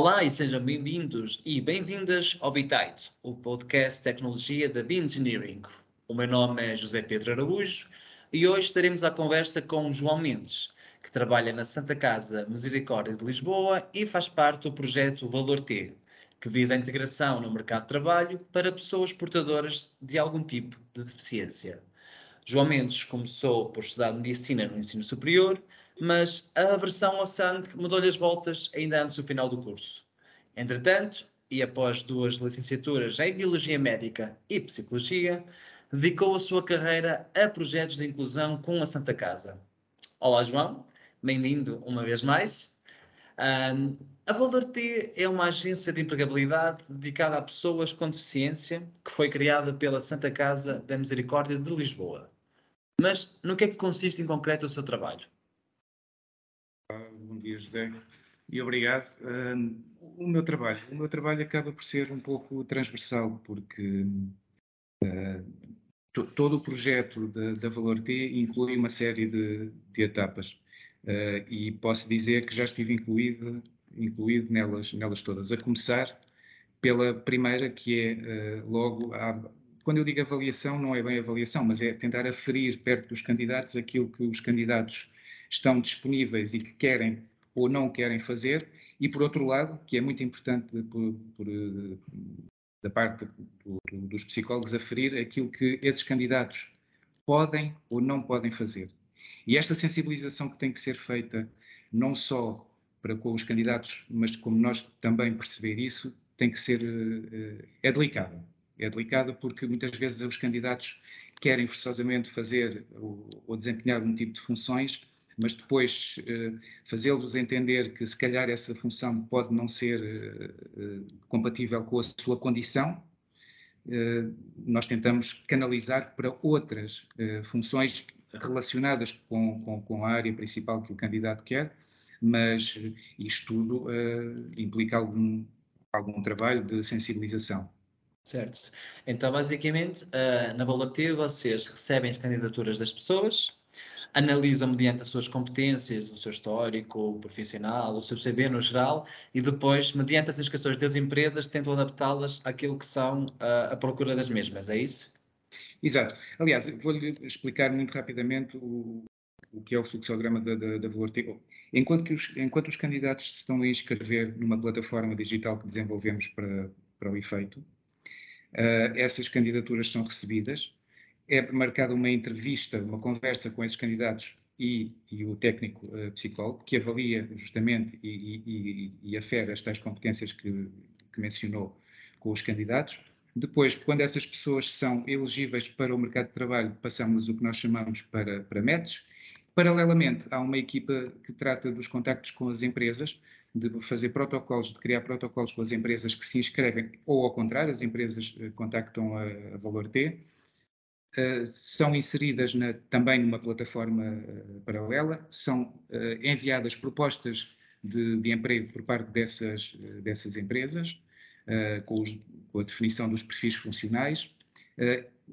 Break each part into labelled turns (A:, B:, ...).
A: Olá e sejam bem-vindos e bem-vindas ao Bitite, o podcast tecnologia da Engineering. O meu nome é José Pedro Araújo e hoje estaremos à conversa com João Mendes, que trabalha na Santa Casa Misericórdia de Lisboa e faz parte do projeto Valor T, que visa a integração no mercado de trabalho para pessoas portadoras de algum tipo de deficiência. João Mendes começou por estudar medicina no ensino superior, mas a aversão ao sangue mudou-lhe as voltas ainda antes do final do curso. Entretanto, e após duas licenciaturas em Biologia Médica e Psicologia, dedicou a sua carreira a projetos de inclusão com a Santa Casa. Olá, João, bem-vindo uma vez mais. Um, a Valor T é uma agência de empregabilidade dedicada a pessoas com deficiência que foi criada pela Santa Casa da Misericórdia de Lisboa. Mas no que é que consiste em concreto o seu trabalho?
B: Bom dia, José, e obrigado. Uh, o meu trabalho, o meu trabalho acaba por ser um pouco transversal, porque uh, todo o projeto da, da Valor T inclui uma série de, de etapas uh, e posso dizer que já estive incluído, incluído nelas, nelas todas, a começar pela primeira, que é logo a, quando eu digo avaliação, não é bem avaliação, mas é tentar aferir perto dos candidatos aquilo que os candidatos estão disponíveis e que querem ou não querem fazer, e por outro lado, que é muito importante por, por, da parte do, dos psicólogos, aferir aquilo que esses candidatos podem ou não podem fazer. E esta sensibilização que tem que ser feita não só para com os candidatos, mas como nós também perceber isso, tem que ser, eh, é delicada é delicada porque muitas vezes os candidatos querem forçosamente fazer ou, ou desempenhar um tipo de funções, mas depois eh, fazê-los entender que se calhar essa função pode não ser eh, eh compatível com a sua condição, eh, nós tentamos canalizar para outras eh, funções relacionadas com, com, com, a área principal que o candidato quer, mas isto tudo eh, implica algum, algum trabalho de sensibilização.
A: Certo. Então, basicamente, uh, na Volatil, vocês recebem as candidaturas das pessoas, analisam mediante as suas competências, o seu histórico, o profissional, o seu CB no geral, e depois, mediante as inscrições das empresas, tentam adaptá-las àquilo que são uh, a procura das mesmas, é isso?
B: Exato. Aliás, vou-lhe explicar muito rapidamente o, o que é o fluxograma da, da, da Enquanto, que os, enquanto os candidatos se estão a inscrever numa plataforma digital que desenvolvemos para, para o efeito, Uh, essas candidaturas são recebidas, é marcada uma entrevista, uma conversa com esses candidatos e, e o técnico uh, psicólogo, que avalia justamente e, e, e afere as tais competências que, que mencionou com os candidatos. Depois, quando essas pessoas são elegíveis para o mercado de trabalho, passamos o que nós chamamos para, para METs. Paralelamente, há uma equipa que trata dos contactos com as empresas, de fazer protocolos, de criar protocolos com as empresas que se inscrevem, ou ao contrário, as empresas uh, contactam a, a Valor T, uh, são inseridas na, também numa plataforma uh, paralela, são enviadas propostas de, de, emprego por parte dessas, dessas empresas, com, os, com, a definição dos perfis funcionais.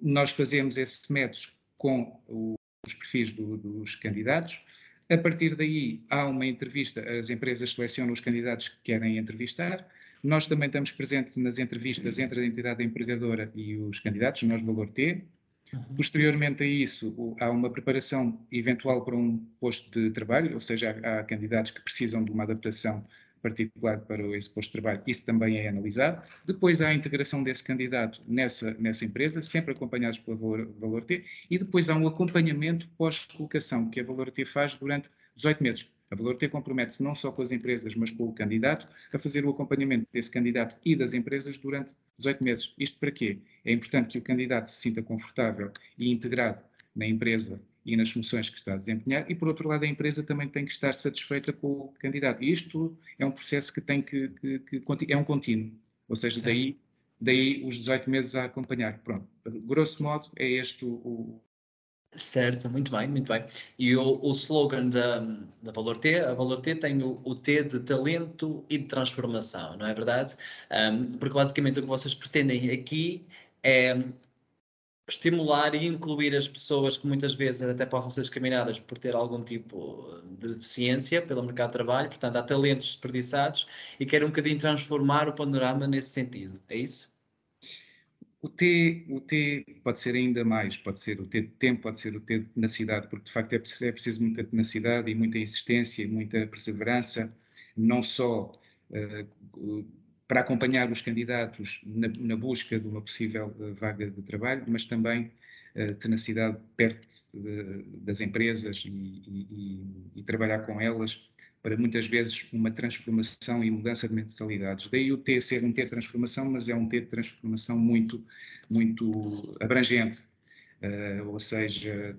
B: nós fazemos esses métodos com o, os perfis do, dos candidatos, a partir daí, há uma entrevista, as empresas selecionam os candidatos que querem entrevistar. Nós também estamos presentes nas entrevistas entre a entidade empregadora e os candidatos, nós Valor T. Uhum. Posteriormente a isso, há uma preparação eventual para um posto de trabalho, ou seja, há, há candidatos que precisam de uma adaptação particular para esse posto de trabalho, isso também é analisado. Depois há a integração desse candidato nessa, nessa empresa, sempre acompanhados pela Valor, Valor T, e depois há um acompanhamento pós-colocação que a Valor T faz durante 18 meses. A Valor T compromete-se não só com as empresas, mas com o candidato, a fazer o acompanhamento desse candidato e das empresas durante 18 meses. Isto para quê? É importante que o candidato se sinta confortável e integrado na empresa e nas funções que está a desempenhar, e por outro lado a empresa também tem que estar satisfeita com o candidato. E isto é um processo que tem que, que, que é um contínuo, ou seja, daí, daí os 18 meses a acompanhar. Pronto, grosso modo é este o, o
A: Certo, muito bem, muito bem. E o, o slogan da, da Valor T, a Valor T tem o, o, T de talento e de transformação, não é verdade? Um, porque basicamente o que vocês pretendem aqui é estimular e incluir as pessoas que muitas vezes até possam ser discriminadas por ter algum tipo de deficiência pelo mercado de trabalho, portanto há talentos desperdiçados e quer um bocadinho transformar o panorama nesse sentido, é isso?
B: O T, o T pode ser ainda mais, pode ser o T de tempo, pode ser o T de tenacidade, porque de facto é preciso, é preciso muita tenacidade e muita insistência e muita perseverança, não só uh, para acompanhar os candidatos na, na busca de uma possível uh, vaga de trabalho, mas também uh, tenacidade perto de, das empresas e, e, e, trabalhar com elas para muitas vezes uma transformação e mudança de mentalidades. Daí o T ser um T de transformação, mas é um T de transformação muito, muito abrangente. Uh, ou seja,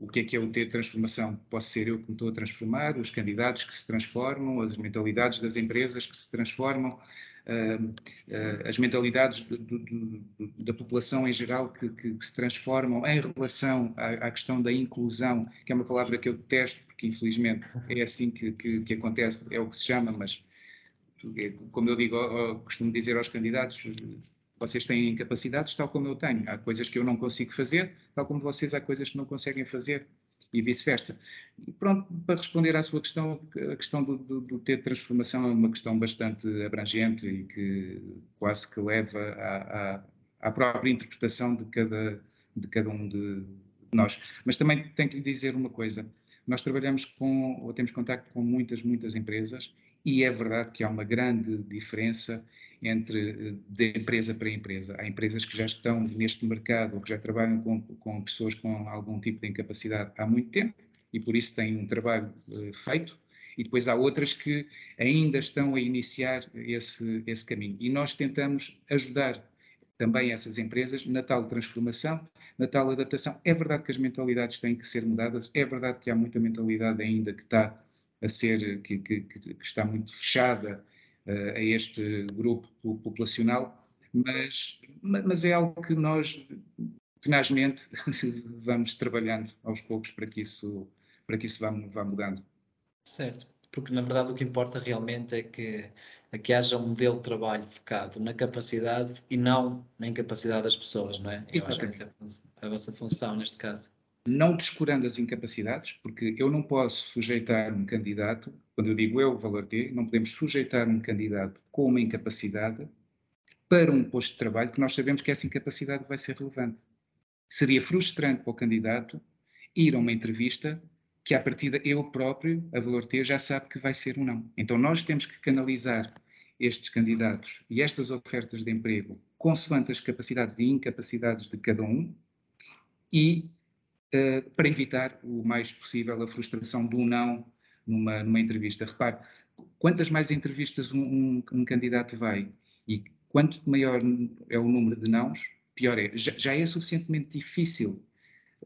B: o que é que é o T de transformação? Posso ser eu que me estou a transformar, os candidatos que se transformam, as mentalidades das empresas que se transformam, uh, uh, as mentalidades do, do, do, da população em geral que, que, que se transformam em relação à, à, questão da inclusão, que é uma palavra que eu detesto, porque infelizmente é assim que, que, que acontece, é o que se chama, mas é, como eu digo, costumo dizer aos candidatos, vocês têm incapacidades tal como eu tenho. Há coisas que eu não consigo fazer, tal como vocês há coisas que não conseguem fazer e vice-versa. E pronto, para responder à sua questão, a questão do, do, do ter transformação é uma questão bastante abrangente e que quase que leva à, à, à própria interpretação de cada, de cada um de nós. Mas também tenho que lhe dizer uma coisa. Nós trabalhamos com, ou temos contato com muitas, muitas empresas e é verdade que há uma grande diferença entre eh, de empresa para empresa. Há empresas que já estão neste mercado ou que já trabalham com, com pessoas com algum tipo de incapacidade há muito tempo e por isso têm um trabalho uh, feito. E depois há outras que ainda estão a iniciar esse, esse caminho. E nós tentamos ajudar também essas empresas na tal transformação, na tal adaptação. É verdade que as mentalidades têm que ser mudadas, é verdade que há muita mentalidade ainda que está a ser, que, que, que está muito fechada a este grupo populacional, mas, mas é algo que nós tenazmente vamos trabalhando aos poucos para que isso, para que isso vá, vá mudando.
A: Certo, porque na verdade o que importa realmente é que, é que haja um modelo de trabalho focado na capacidade e não na incapacidade das pessoas, não é?
B: Exatamente.
A: Eu acho que é a vossa função neste caso
B: não descurando as incapacidades, porque eu não posso sujeitar um candidato, quando eu digo eu, valor T, não podemos sujeitar um candidato com uma incapacidade para um posto de trabalho que nós sabemos que essa incapacidade vai ser relevante. Seria frustrante para o candidato ir a uma entrevista que, à partida, eu próprio, a valor T, já sabe que vai ser um não. Então, nós temos que canalizar estes candidatos e estas ofertas de emprego consoante as capacidades e incapacidades de cada um e eh, para evitar o mais possível a frustração do não numa, numa entrevista. Repare, quantas mais entrevistas um, um, um, candidato vai e quanto maior é o número de nãos, pior é. Já, já é suficientemente difícil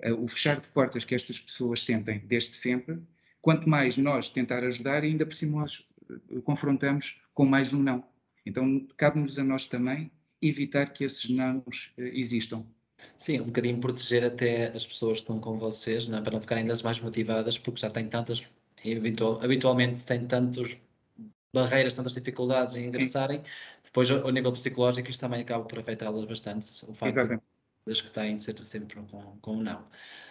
B: uh, o fechar de portas que estas pessoas sentem desde sempre, quanto mais nós tentar ajudar, ainda por cima nós uh, confrontamos com mais um não. Então, cabe-nos a nós também evitar que esses nãos uh, existam.
A: Sim, um bocadinho proteger até as pessoas que estão com vocês, não é? para não ficarem ainda mais motivadas, porque já têm tantas, habitual, habitualmente têm tantas barreiras, tantas dificuldades em ingressarem, depois ao, nível psicológico isto também acaba por afetá-las bastante, o facto das que têm ser sempre com, um não.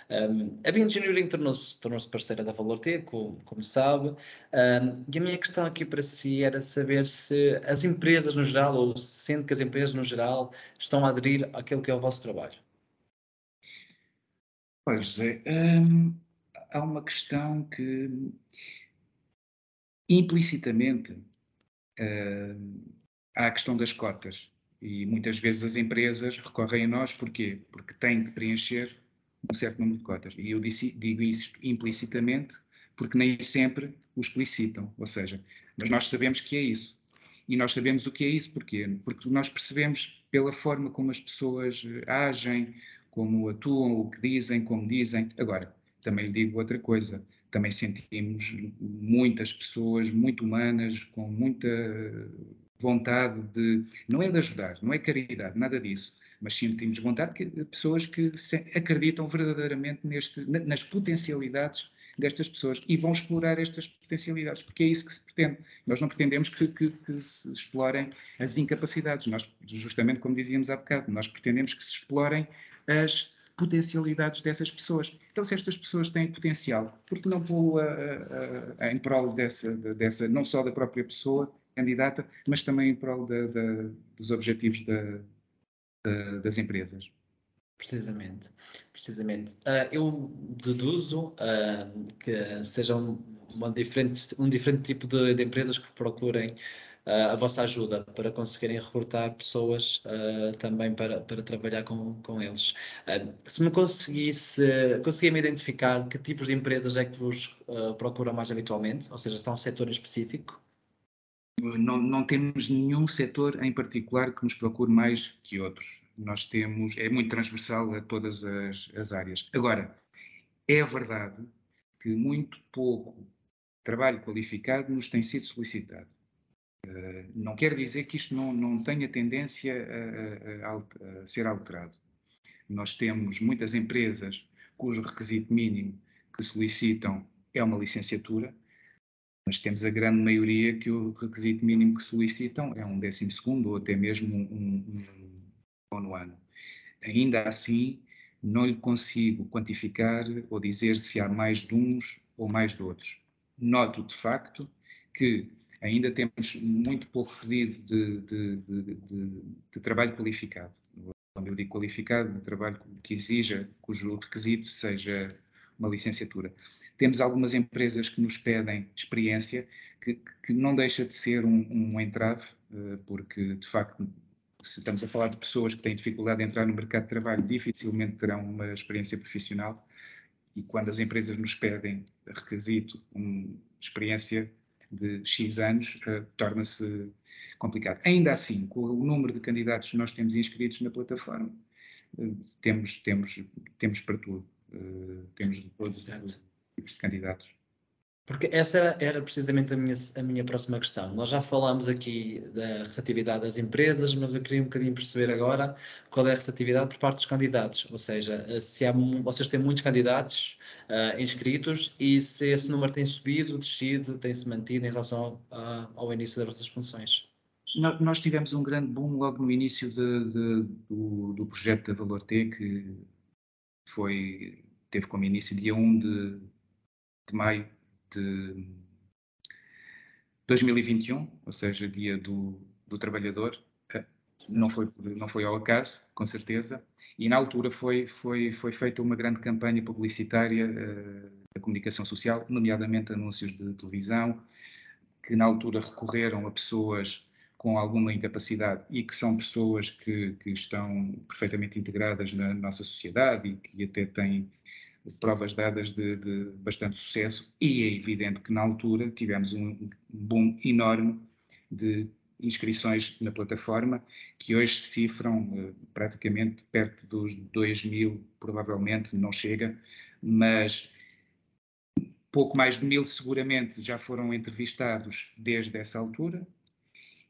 A: Um, a Bioengineering tornou-se tornou parceira da Valor T, como, como sabe, um, e a minha questão aqui para si era saber se as empresas no geral, ou sendo que as empresas no geral, estão a aderir àquilo que é o vosso trabalho.
B: Pois, José, há uma questão que implicitamente há a questão das cotas. E muitas vezes as empresas recorrem a nós porquê? Porque têm que preencher um certo número de cotas. E eu disse, digo isto implicitamente porque nem sempre o explicitam. Ou seja, mas nós sabemos que é isso. E nós sabemos o que é isso porquê? Porque nós percebemos pela forma como as pessoas agem, como atuam, o que dizem, como dizem. Agora, também lhe digo outra coisa. Também sentimos muitas pessoas muito humanas, com muita vontade de, não é de ajudar, não é caridade, nada disso, mas sentimos vontade que pessoas que se, acreditam verdadeiramente neste, nas potencialidades destas pessoas e vão explorar estas potencialidades, porque é isso que se pretende. Nós não pretendemos que, que, que se explorem as incapacidades, nós, justamente como dizíamos há bocado, nós pretendemos que se explorem as potencialidades dessas pessoas. Então, se estas pessoas têm potencial, por que não pô-lo em prol dessa, dessa, não só da própria pessoa candidata, mas também em prol da, da, dos objetivos da, das empresas?
A: Precisamente, precisamente. Uh, eu deduzo uh, que sejam um diferente, um diferente tipo de, de empresas que procurem uh, a vossa ajuda para conseguirem recrutar pessoas também para, para trabalhar com, com eles. se me conseguisse, conseguia-me identificar que tipos de empresas é que vos procuram mais habitualmente, ou seja, está um setor específico?
B: Não, não temos nenhum setor em particular que nos procure mais que outros nós temos, é muito transversal a todas as, as áreas. Agora, é verdade que muito pouco trabalho qualificado nos tem sido solicitado. Uh, não quer dizer que isto não, não tenha tendência a, a, a, ser alterado. Nós temos muitas empresas cujo requisito mínimo que solicitam é uma licenciatura, mas temos a grande maioria que o requisito mínimo que solicitam é um décimo segundo ou até mesmo um, um no ano. Ainda assim, não lhe consigo quantificar ou dizer se há mais de uns ou mais de outros. Noto, de facto, que ainda temos muito pouco pedido de, de, de, de, trabalho qualificado. Quando eu digo qualificado, de trabalho que exija, cujo requisito seja uma licenciatura. Temos algumas empresas que nos pedem experiência, que, que não deixa de ser um, um entrave, eh, porque de facto se estamos a falar de pessoas que têm dificuldade de entrar no mercado de trabalho, dificilmente terão uma experiência profissional. E quando as empresas nos pedem requisito, uma experiência de X anos, uh, torna-se complicado. Ainda assim, com o número de candidatos que nós temos inscritos na plataforma, uh, temos, temos, temos para tudo. Uh, temos todos os tipos de candidatos.
A: Porque essa era, era, precisamente a minha, a minha próxima questão. Nós já falámos aqui da receptividade das empresas, mas eu queria um bocadinho perceber agora qual é a receptividade por parte dos candidatos. Ou seja, se há, vocês têm muitos candidatos uh, inscritos e se esse número tem subido, descido, tem-se mantido em relação ao, ao início das vossas funções.
B: Nós tivemos um grande boom logo no início de, de, do, do, projeto da Valor T, que foi, teve como início dia 1 de, de maio de 2021, ou seja, dia do, do trabalhador, eh, não foi, não foi ao acaso, com certeza, e na altura foi, foi, foi feita uma grande campanha publicitária uh, da comunicação social, nomeadamente anúncios de televisão, que na altura recorreram a pessoas com alguma incapacidade e que são pessoas que, que estão perfeitamente integradas na nossa sociedade e que até têm provas dadas de, de, bastante sucesso e é evidente que na altura tivemos um boom enorme de inscrições na plataforma, que hoje se cifram uh, praticamente perto dos 2 mil, provavelmente não chega, mas pouco mais de mil seguramente já foram entrevistados desde essa altura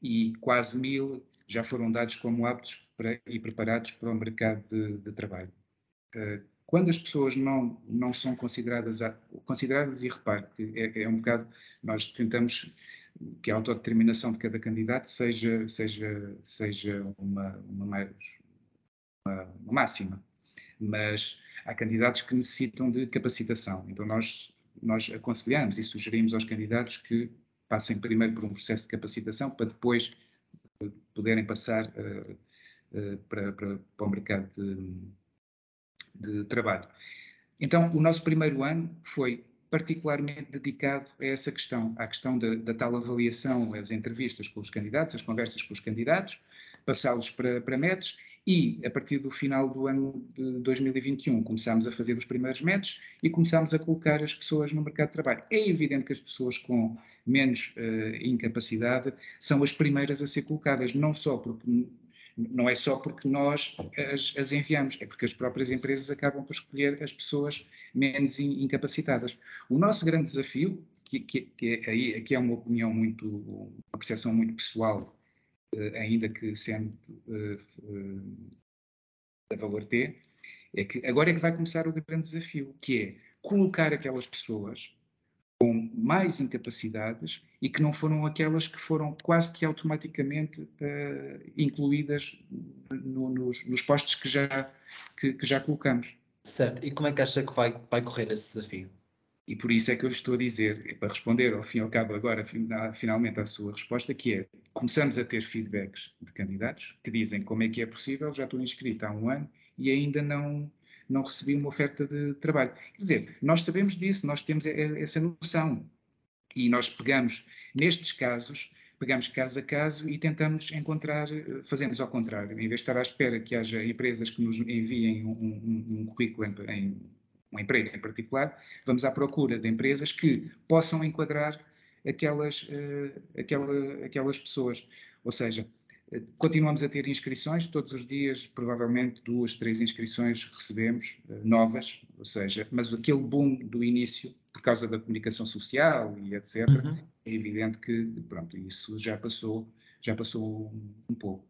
B: e quase mil já foram dados como aptos para, e preparados para o mercado de, de trabalho. Uh, quando as pessoas não, não são consideradas, consideradas e repare que é, é um bocado, nós tentamos que a autodeterminação de cada candidato seja, seja, seja uma, uma, uma, uma máxima, mas há candidatos que necessitam de capacitação, então nós, nós aconselhamos e sugerimos aos candidatos que passem primeiro por um processo de capacitação para depois poderem passar uh, uh, para, para, para o mercado de de trabalho. Então, o nosso primeiro ano foi particularmente dedicado a essa questão, à questão da, da tal avaliação, as entrevistas com os candidatos, as conversas com os candidatos, passá-los para, para METs e, a partir do final do ano de 2021, começámos a fazer os primeiros METs e começámos a colocar as pessoas no mercado de trabalho. É evidente que as pessoas com menos uh, incapacidade são as primeiras a ser colocadas, não só porque não é só porque nós as, as, enviamos, é porque as próprias empresas acabam por escolher as pessoas menos incapacitadas. O nosso grande desafio, que, que, que é, aqui é uma opinião muito, uma percepção muito pessoal, ainda que sendo uh, uh, da Valor T, é que agora é que vai começar o grande desafio, que é colocar aquelas pessoas com mais incapacidades e que não foram aquelas que foram quase que automaticamente uh, incluídas no, nos, nos, postos que já, que, que, já colocamos.
A: Certo. E como é que acha que vai, vai correr esse desafio?
B: E por isso é que eu estou a dizer, para responder ao fim e ao cabo agora, finalmente à sua resposta, que é, começamos a ter feedbacks de candidatos que dizem como é que é possível, já estou inscrito há um ano e ainda não, não recebi uma oferta de trabalho. Quer dizer, nós sabemos disso, nós temos essa noção. E nós pegamos, nestes casos, pegamos caso a caso e tentamos encontrar, fazemos ao contrário, em vez de estar à espera que haja empresas que nos enviem um, um, um currículo em, em um emprego em particular, vamos à procura de empresas que possam enquadrar aquelas, uh, aquela, aquelas pessoas. Ou seja, Continuamos a ter inscrições, todos os dias, provavelmente duas, três inscrições recebemos, uh, novas, ou seja, mas aquele boom do início, por causa da comunicação social e etc., uhum. é evidente que, pronto, isso já passou, já passou um pouco.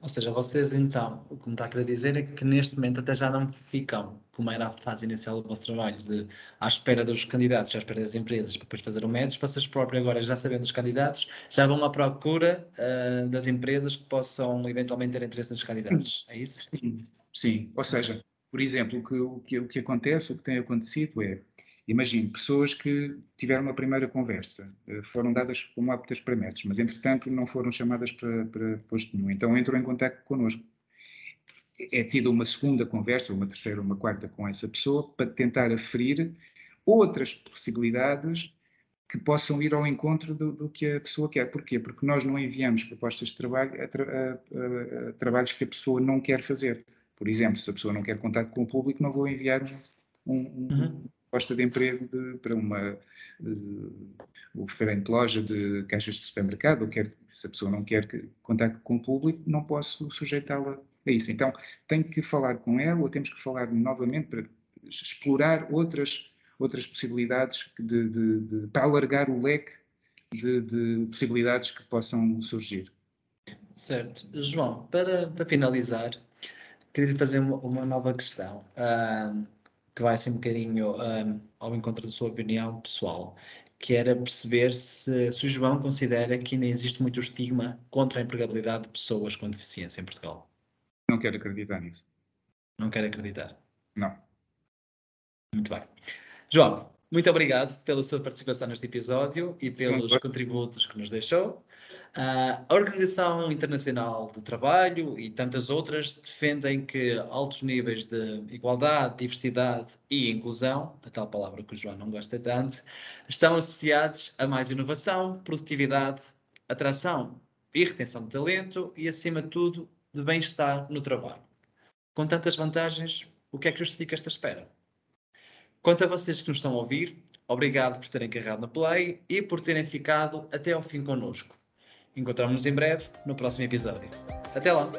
A: Ou seja, vocês então, o que me está a querer dizer é que neste momento até já não ficam, como era a fase inicial do vosso trabalho, de, à espera dos candidatos, à espera das empresas, para depois fazer o método, vocês próprios agora, já sabendo dos candidatos, já vão à procura uh, das empresas que possam eventualmente ter interesse nesses candidatos. É isso?
B: Sim, sim. Ou seja, por exemplo, o que, o que, o que acontece, o que tem acontecido é Imagine, pessoas que tiveram uma primeira conversa, eh, foram dadas como aptas para métodos, mas entretanto não foram chamadas para, para posto nenhum, então entram em contato connosco. É tida uma segunda conversa, uma terceira, uma quarta com essa pessoa, para tentar aferir outras possibilidades que possam ir ao encontro do, do, que a pessoa quer. Porquê? Porque nós não enviamos propostas de trabalho a, tra a, a, a, trabalhos que a pessoa não quer fazer. Por exemplo, se a pessoa não quer contato com o público, não vou enviar um, um, uhum proposta de emprego de, para uma uh, diferente loja de caixas de supermercado, ou quer, se a pessoa não quer contacto com o público, não posso sujeitá-la a isso. Então, tenho que falar com ela, ou temos que falar novamente para explorar outras, outras possibilidades de, de, de para alargar o leque de, de, possibilidades que possam surgir.
A: Certo. João, para, para finalizar, queria lhe fazer uma, uma nova questão. Uh, que vai ser um bocadinho um, ao encontro da sua opinião pessoal, que era perceber se, se o João considera que ainda existe muito estigma contra a empregabilidade de pessoas com deficiência em Portugal.
B: Não quero acreditar nisso.
A: Não quero acreditar?
B: Não.
A: Muito bem. João, muito obrigado pela sua participação neste episódio e pelos contributos que nos deixou. Uh, a Organização Internacional do Trabalho e tantas outras defendem que altos níveis de igualdade, diversidade e inclusão, a tal palavra que o João não gosta tanto, estão associados a mais inovação, produtividade, atração e retenção de talento e, acima de tudo, de bem-estar no trabalho. Com tantas vantagens, o que é que justifica esta espera? Quanto a vocês que nos estão a ouvir, obrigado por terem carregado no play e por terem ficado até ao fim connosco. Encontramos-nos em breve no próximo episódio. Até lá!